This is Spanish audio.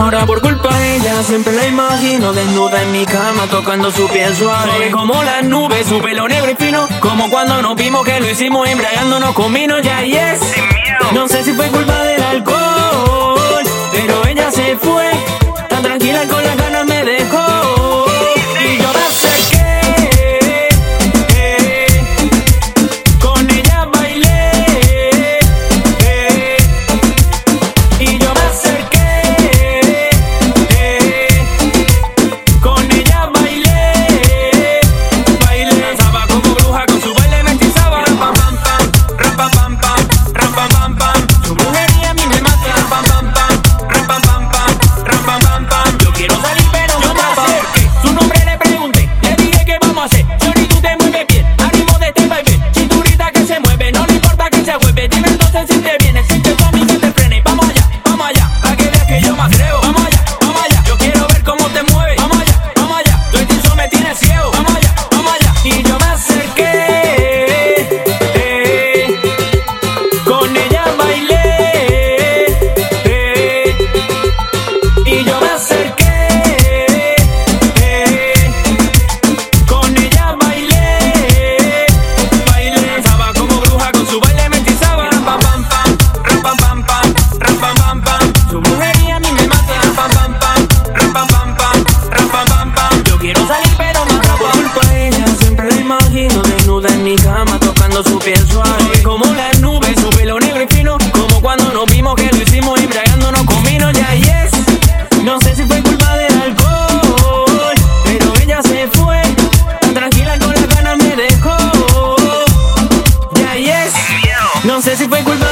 Ahora por culpa de ella siempre la imagino desnuda en mi cama tocando su piel suave. Soy como las nubes, su pelo negro y fino, como cuando nos vimos que lo hicimos embriagándonos con vino ya y es. desnuda en mi cama tocando su piel suave. Como las nubes, su pelo negro y fino. Como cuando nos vimos que lo hicimos embriagándonos con vino. Ya, yeah, yes. No sé si fue culpa del alcohol, pero ella se fue. Tan tranquila con las ganas me dejó. Ya, yeah, yes. No sé si fue culpa